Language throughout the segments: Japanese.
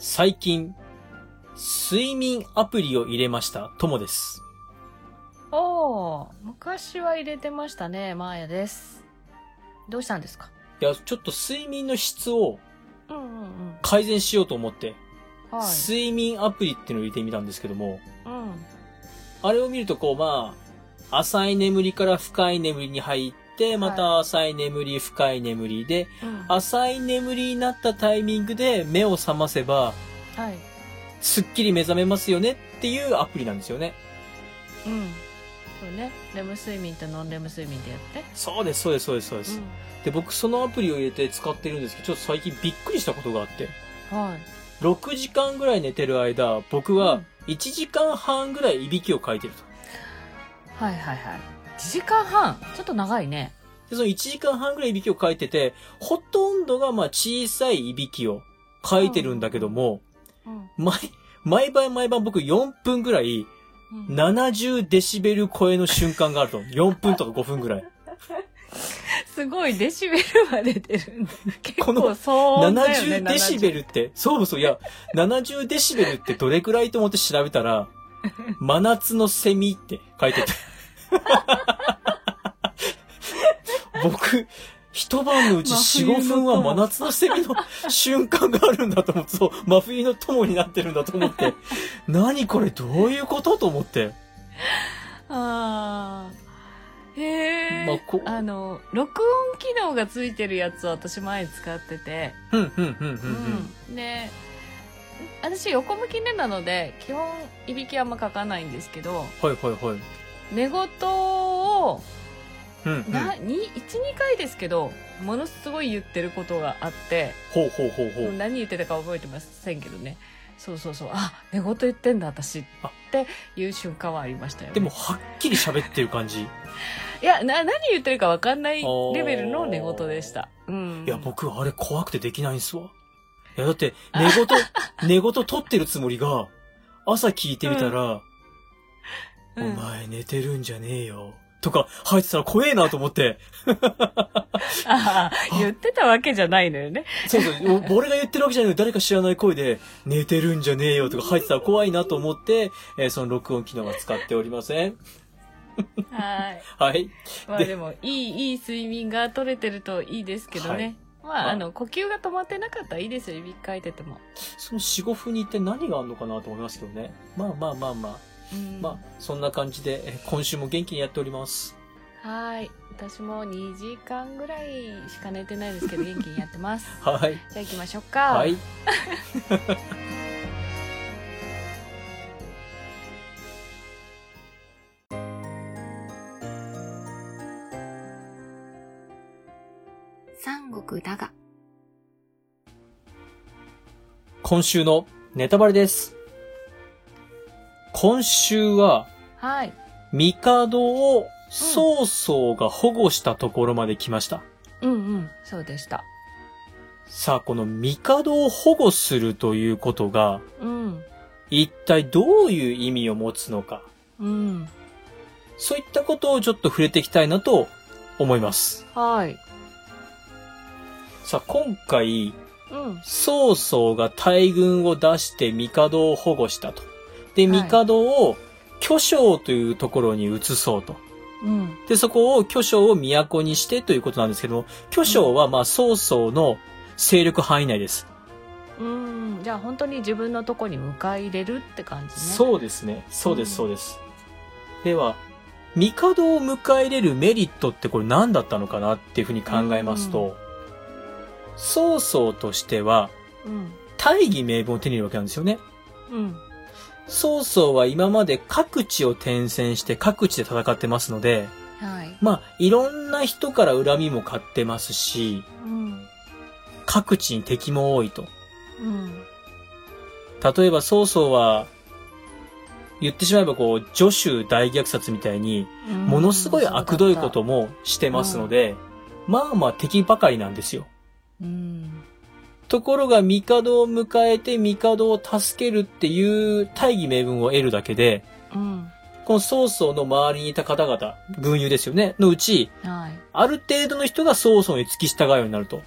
最近、睡眠アプリを入れました、ともです。おー、昔は入れてましたね、マーヤです。どうしたんですか？いや、ちょっと睡眠の質を。改善しようと思って、はい。睡眠アプリっていうのを入れてみたんですけども、うん。あれを見るとこう、まあ、浅い眠りから深い眠りに入って、また浅い眠り、深い眠りで、うん。浅い眠りになったタイミングで目を覚ませば、はい。すっきり目覚めますよねっていうアプリなんですよね。うん。そうね。レム睡眠とノンレム睡眠でやって。そうです、そうです、そうです、そうです。で、僕そのアプリを入れて使ってるんですけど、ちょっと最近びっくりしたことがあって、うん。はい。6時間ぐらい寝てる間、僕うはん1時間半ぐらいいびきをかいてると。はいはいはい。1時間半？ちょっと長いね。で、その1時間半ぐらいいびきをかいてて、ほとんどがまあ小さいいびきをかいてるんだけども、うん。毎、毎晩毎晩僕4分ぐらいうん70デシベル超えの瞬間があると。4分とか5分ぐらい。すごいデシベルまで出るんだ。結この構そうだよね。70デシベルって、そうそう、いや、70デシベルってどれくらいと思って調べたら、真夏のセミって書いてて。僕、一晩のうち4、5分は真夏のセミの瞬間があるんだと思って、そう、真冬の友になってるんだと思って、何これどういうこと？と思って。ああ。へえ、まあこあの、録音機能がついてるやつを私前使ってて、うん、うん、うん、うん、で、私横向き寝なので、基本いびきあんまかかないんですけど、はい、はい、はい。寝言を、うん、うん。な、に、1、2回ですけど、ものすごい言ってることがあって、ほうほうほうほう。何言ってたか覚えてませんけどね。そうそうそう。あ、寝言言ってんだ、私。っていう瞬間はありましたよ、ね。でも、はっきり喋ってる感じ。いや、な、何言ってるか分かんないレベルの寝言でした。うん。いや、僕、あれ怖くてできないんすわ。いや、だって、寝言、寝言取ってるつもりが、朝聞いてみたら、うん、お前寝てるんじゃねえよ。とか、入ってたら怖えなと思って、ああ、言ってたわけじゃないのよね。そうそう、お俺が言ってるわけじゃないのに誰か知らない声で、寝てるんじゃねえよとか入ってたら怖いなと思って、えーその録音機能は使っておりません。はい。はい。まあででも、いい、いい睡眠が取れてるといいですけどね。まあ、まああの、呼吸が止まってなかったらいいですよ、指かいてても。その4、5分に一体何があるのかなと思いますけどね。まあまあまあまあ。うん。まあ、そんな感じで、えー今週も元気にやっております。はい。私も2時間ぐらいしか寝てないですけど、元気にやってます。はい。じゃあ行きましょうか。はい。三国だが。今週のネタバレです。今週は、はい。帝を曹操が保護したところまで来ました。うんうん。そうでした。さあ、この帝を保護するということが、うん。一体どういう意味を持つのか。うん。そういったことをちょっと触れていきたいなと思います。はい。さあ、今回、うん。曹操が大軍を出して帝を保護したと。で、はい帝を巨匠というところに移そうと。うん。で、そこを巨匠を都にしてということなんですけども、巨匠はまあ曹操の勢力範囲内です。うん。じゃあ本当に自分のとこに迎え入れるって感じね。う。そうですね。そうです、うんそうです。では、帝を迎え入れるメリットってこれ何だったのかなっていうふうに考えますと、曹操としてはうん。大義名分を手に入れるわけなんですよね。うん。曹操は今まで各地を転戦して各地で戦ってますので、はい。まあ、いろんな人から恨みも買ってますし、うん。各地に敵も多いと。うん。例えば曹操は、言ってしまえばこう、助手大虐殺みたいに、ものすごい悪どいこともしてますので、まあまあ敵ばかりなんですよ。うん。ところが帝を迎えて帝を助けるっていう大義名分を得るだけで、うん。この曹操の周りにいた方々、軍友ですよね、のうち、はい。ある程度の人が曹操に付き従うようになると。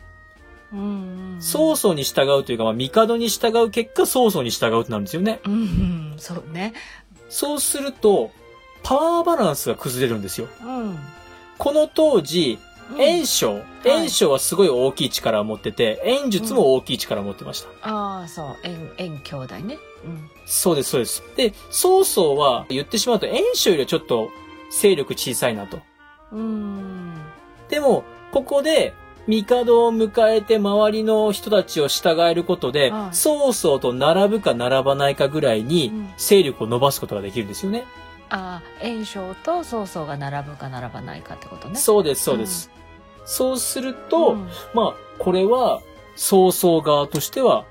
うんうんうん曹操に従うというか、まあ、帝に従う結果、曹操に従うとなるんですよね。うんうん、そうね。そうすると、パワーバランスが崩れるんですよ。うん。この当時、袁紹、い袁紹はすごい大きい力を持ってて、袁術も大きい力を持ってました。ああ、そう、縁、縁兄弟ね。うん。そうです、そうです。で、曹操は言ってしまうと、袁紹よりはちょっと勢力小さいなと。うん。でも、ここで、帝を迎えて周りの人たちを従えることで、はい曹操と並ぶか並ばないかぐらいにうん勢力を伸ばすことができるんですよね。ああ、炎章と曹操が並ぶか並ばないかってことね。そうです、そうです。そうすると、うんまあ、これは、曹操側としては、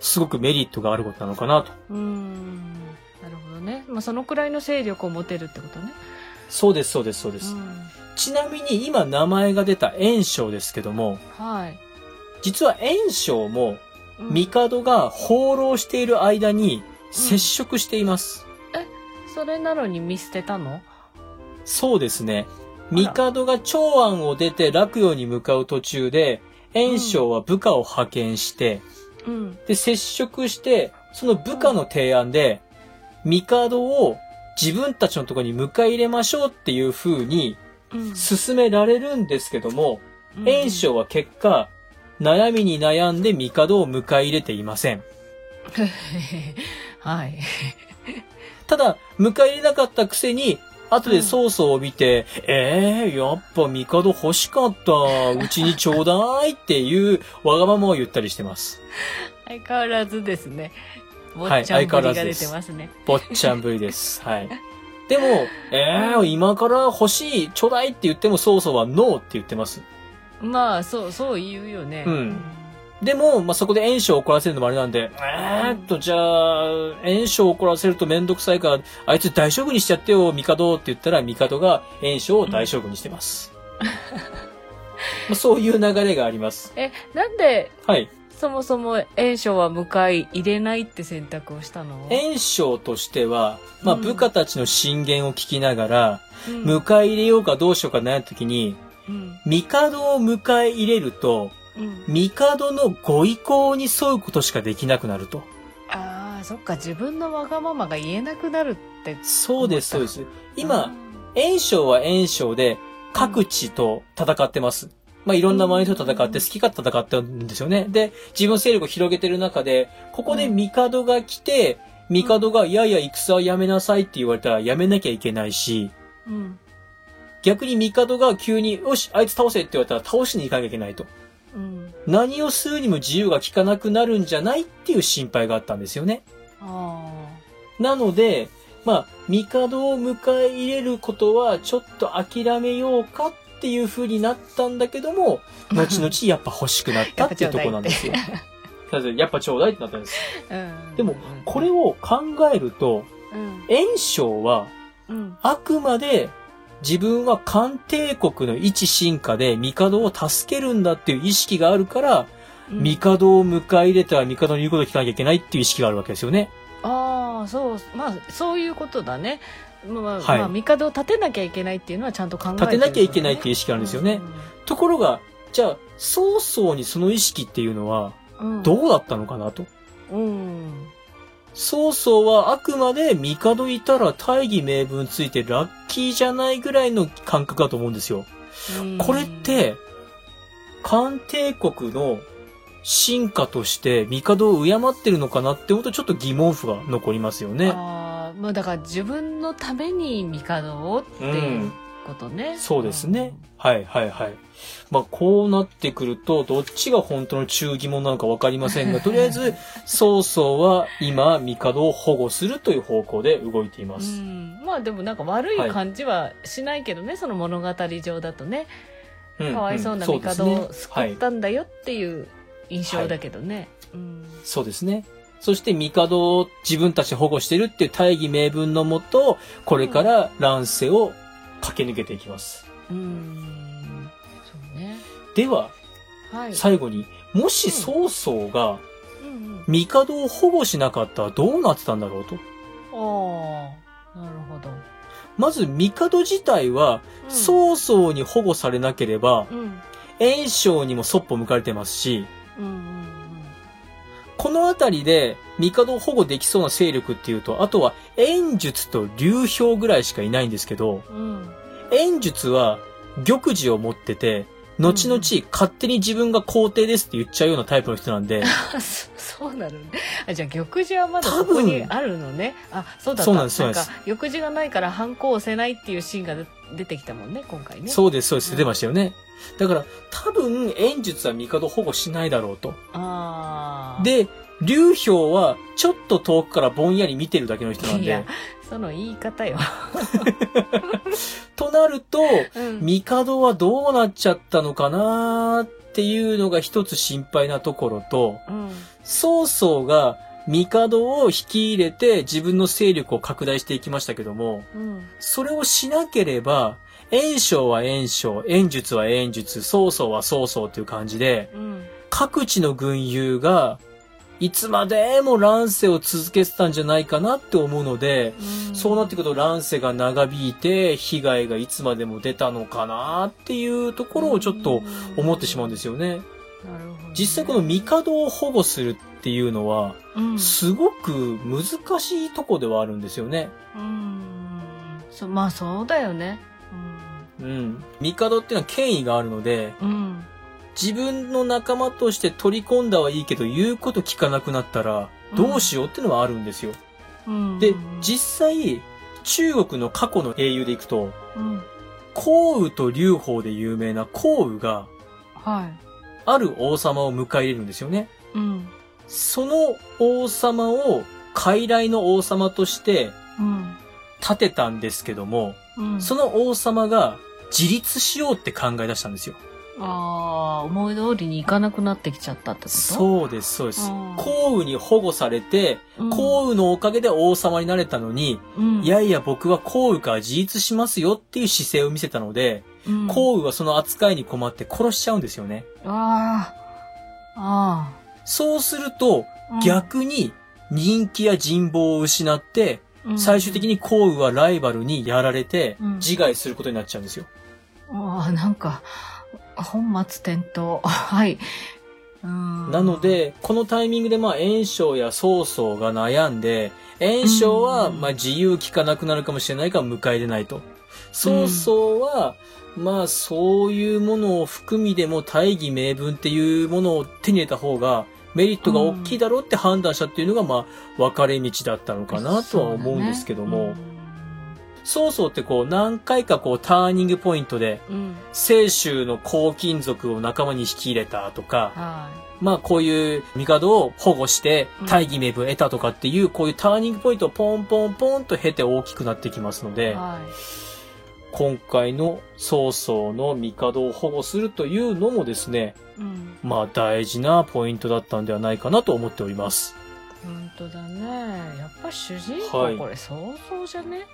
すごくメリットがあることなのかなと。うん。なるほどね。まあ、そのくらいの勢力を持てるってことね。そうです、そうです、そうです。ちなみに今名前が出た袁紹ですけども、はい。実は袁紹も、うん帝が放浪している間に接触しています。それなのに見捨てたの？そうですね。帝が長安を出て洛陽に向かう途中で、袁紹は部下を派遣して、うん。で、接触して、その部下の提案で、帝を自分たちのところに迎え入れましょうっていう風に。進められるんですけども、袁紹は結果、悩みに悩んで帝を迎え入れていません。はい。ただ、迎え入れなかったくせに、後で曹操を見て、ええー、やっぱ帝欲しかった、うちにちょうだいっていうわがままを言ったりしてます。相変わらずですね。坊はいちゃんぶりが出相変わらずですてますね。坊っちゃんぶりです。はい。でも、ええー、今から欲しい、ちょうだいって言っても曹操はノーって言ってます。まあ、そう、そう言うよね。うんでも、まあ、そこで袁紹を怒らせるのもあれなんで、えーっと、じゃあ、袁紹を怒らせるとめんどくさいから、あいつ大将軍にしちゃってよ、帝って言ったら、帝が袁紹を大将軍にしてます。まあそういう流れがあります。え、なんで、はい。そもそも袁紹は迎え入れないって選択をしたの？袁紹としては、まあ、うん部下たちの進言を聞きながら、うん迎え入れようかどうしようか悩んだ時に、うん。帝を迎え入れると、うん。帝のご意向に沿うことしかできなくなると。ああ、そっか、自分のわがままが言えなくなるって。そうです、そうです。今、うん、袁紹は袁紹で各地と戦ってます。まあ、いろんな周りと戦って好き勝手戦ってるんですよね。で、自分の勢力を広げてる中で、ここで帝が来て、帝が、いやいや、戦はやめなさいって言われたらやめなきゃいけないし、うん。逆に帝が急に、よし、あいつ倒せって言われたら倒しに行かなきゃいけないと。うん。何をするにも自由が利かなくなるんじゃないっていう心配があったんですよね。あなので、まあ、帝を迎え入れることはちょっと諦めようかっていう風になったんだけども、後々やっぱ欲しくなったっていうところなんですよ。やっぱちょうだいってなったんです。あ。うん。でも、これを考えると、うん。袁紹はうん。あくまで自分は漢帝国の一進化で帝を助けるんだっていう意識があるから、うん帝を迎え入れたら帝の言うことを聞かなきゃいけないっていう意識があるわけですよね。ああ、そう、まあ、そういうことだね。まあ、はいまあ、帝を立てなきゃいけないっていうのはちゃんと考えて立てなきゃいけないっていう意識があるんですよね。ところが、じゃあ、曹操にその意識っていうのは、うん。どうだったのかなと。うん。曹操はあくまで帝いたら大義名分ついてラッキーじゃないぐらいの感覚だと思うんですよ。うんこれっ、て、漢帝国の進化として帝を敬ってるのかなって思うとちょっと疑問符が残りますよね。ああ、まあだから自分のために帝をっていうことね。そうですね。はいはいはい。まあこうなってくると、どっちが本当の忠義者なのかわかりませんが、とりあえず、曹操は今、帝を保護するという方向で動いていまうす。ん。まあでもなんか悪い感じはしないけどね、その物語上だとね。うんかわいそうなうん帝を救はいったんだよっていう印象だけどね。うん。そうですね。そして帝を自分たちで保護してるっていう大義名分のもと、これから乱世を駆け抜けていきます。うん。そうね。では、はい。最後に、もし曹操が。帝を保護しなかったらどうなってたんだろうと。ああ、なるほど。まず、帝自体は、うん曹操に保護されなければ、うん。炎章にもそっぽ向かれてますし、うんうんこのあたりで、帝を保護できそうな勢力っていうと、あとは、炎術と流氷ぐらいしかいないんですけど、うん。術は、玉璽を持ってて、後々、勝手に自分が皇帝ですって言っちゃうようなタイプの人なんで、あそそうなのね。あ、じゃあ玉璽はまだそこにあるのね。あ、そうだった。そうなんですなんか、玉璽がないから反抗を押せないっていうシーンが出出てきたもんね、今回ね。そうです、そうです、うん出てましたよね。だから、多分、炎術は帝保護しないだろうと。で、流氷は、ちょっと遠くからぼんやり見てるだけの人なんいやで、その言い方よ。となると、うん。帝はどうなっちゃったのかなっていうのが一つ心配なところと、うん。曹操が帝を引き入れて自分の勢力を拡大していきましたけども、うん。それをしなければ、炎章は炎章、炎術は炎術、曹操は曹操という感じで、うん。各地の軍友が、いつまでも乱世を続けてたんじゃないかなって思うので、うんそうなってくると乱世が長引いて、被害がいつまでも出たのかなっていうところをちょっと思ってしまうんですよね。なるほどね。実際この帝を保護するっていうのは、うん、すごく難しいとこではあるんですよね。うん。そまあそうだよね。うん。帝っていうのは権威があるので、うん。うん。自分の仲間として取り込んだはいいけど、言うこと聞かなくなったら、どうしようっていうのはあるんですよ。うん。で、実際、中国の過去の英雄でいくと、うん。項羽と劉邦で有名な項羽が、はい。ある王様を迎え入れるんですよね。うん。その王様を、傀儡の王様としてうん。立てたんですけども、うん。その王様が自立しようって考え出したんですよ。ああ、思い通りにいかなくなってきちゃったってこと？そうです、そうですうん。項羽に保護されて、うん項羽のおかげで王様になれたのに、うん。いやいや僕は項羽から自立しますよっていう姿勢を見せたので、うん、項羽はその扱いに困って殺しちゃうんですよね。ああ。あそうすると、あ。逆に人気や人望を失って、うん、最終的に項羽はライバルにやられてうん、自害することになっちゃうんですよ。ああ、なんか、本末転倒。はい。うんなの、で、このタイミングでまあ炎章や曹操が悩んで、炎章はうんまあ自由聞かなくなるかもしれないから迎え入れないと。曹操は、まあそういうものを含みでも大義名分っていうものを手に入れた方がメリットが大きいだろうって判断したっていうのがまあ分かれ道だったのかなとは思うんですけども、曹操ってこう何回かこうターニングポイントでうん。うん。清州の黄金族を仲間に引き入れたとか、はまあこういう帝を保護してうん大義名分を得たとかっていうこういうターニングポイントをポンポンポンと経て大きくなってきますのい。で、はい。今回の曹操の帝を保護するというのもですね、うん。まあ大事なポイントだったんではないかなと思っております。本当だね。やっぱ主人公、はいこれ想像じゃね？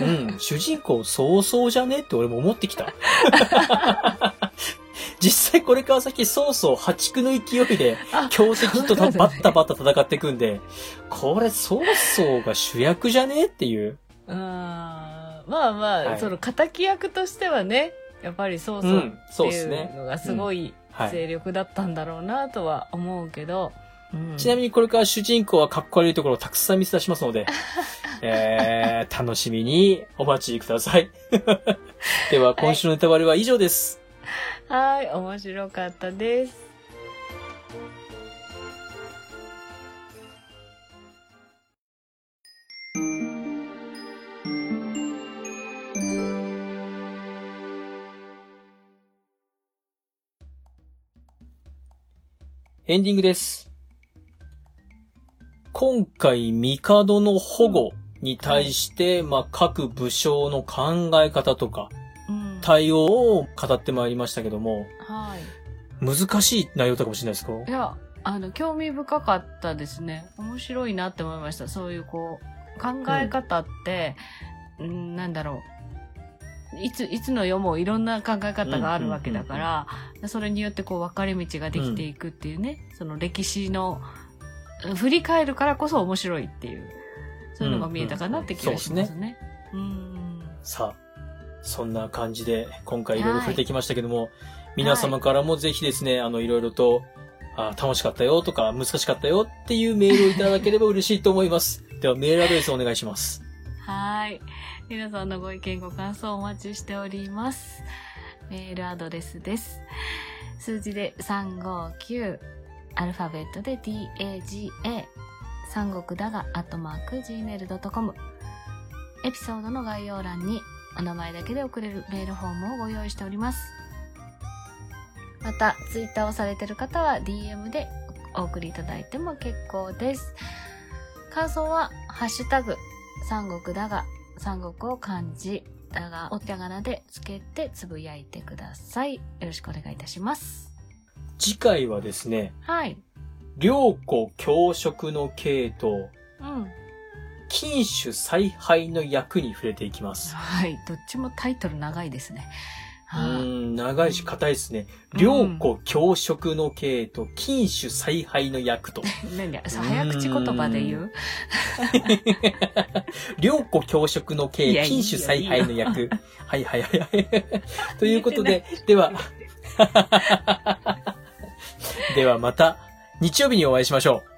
うん、主人公曹操じゃね？って俺も思ってきた。実際これから先曹操破竹の勢いであ強敵とそうなんだねバッタバッタ戦っていくんで、これ曹操が主役じゃね？っていう。あーまあまあ、はいその敵役としてはね、やっぱりそうそうっていですね。うのがすごいはい。勢力だったんだろうなとは思うけど、うんちなみにこれから主人公はかっこ悪いところをたくさん見せ出しますので、えー、楽しみにお待ちください。では、今週のネタバレは以上です。はい、面白かったです。エンディングです。今回、帝の保護に対して、まあ、各武将の考え方とか、うん対応を語ってまいりましたけども、はい。難しい内容だかもしれないですか？いや、あの、興味深かったですね。面白いなって思いました。そういうこう、考え方って、うん、なんだろう。いつ、いつの世もいろんな考え方があるわけだから、それによってこう分かれ道ができていくっていうね、その歴史の、振り返るからこそ面白いっていう、そういうのが見えたかなって気がしますね。うん。さあ、そんな感じで、今回いろいろ触れてきましたけども、皆様からもぜひですね、あの、いろいろと、あ楽しかったよとか、難しかったよっていうメールをいただければ嬉しいと思います。では、メールアドレスお願いします。はい。皆さんのご意見、ご感想お待ちしております。メールアドレスです。数字で359、アルファベットで DAGA、三国だが、アットマーク、gmail.com。エピソードの概要欄に、お名前だけで送れるメールフォームをご用意しております。また、ツイッターをされている方は DM でお送りいただいても結構です。感想は、ハッシュタグ、三国だが、三国を漢字、だが、お手柄でつけてつぶやいてください。よろしくお願いいたします。次回はですね、はい。良子教職の系と、うん。禁酒采配の役に触れていきます。はい。どっちもタイトル長いですね。うん、長いし硬いですね。うん良子教職の系と、禁酒采配の役と。何だ早口言葉で言う良子教職のい系、や禁酒采配の役。は いはいはいはい。と言いうことで、では、ではまた、日曜日にお会いしましょう。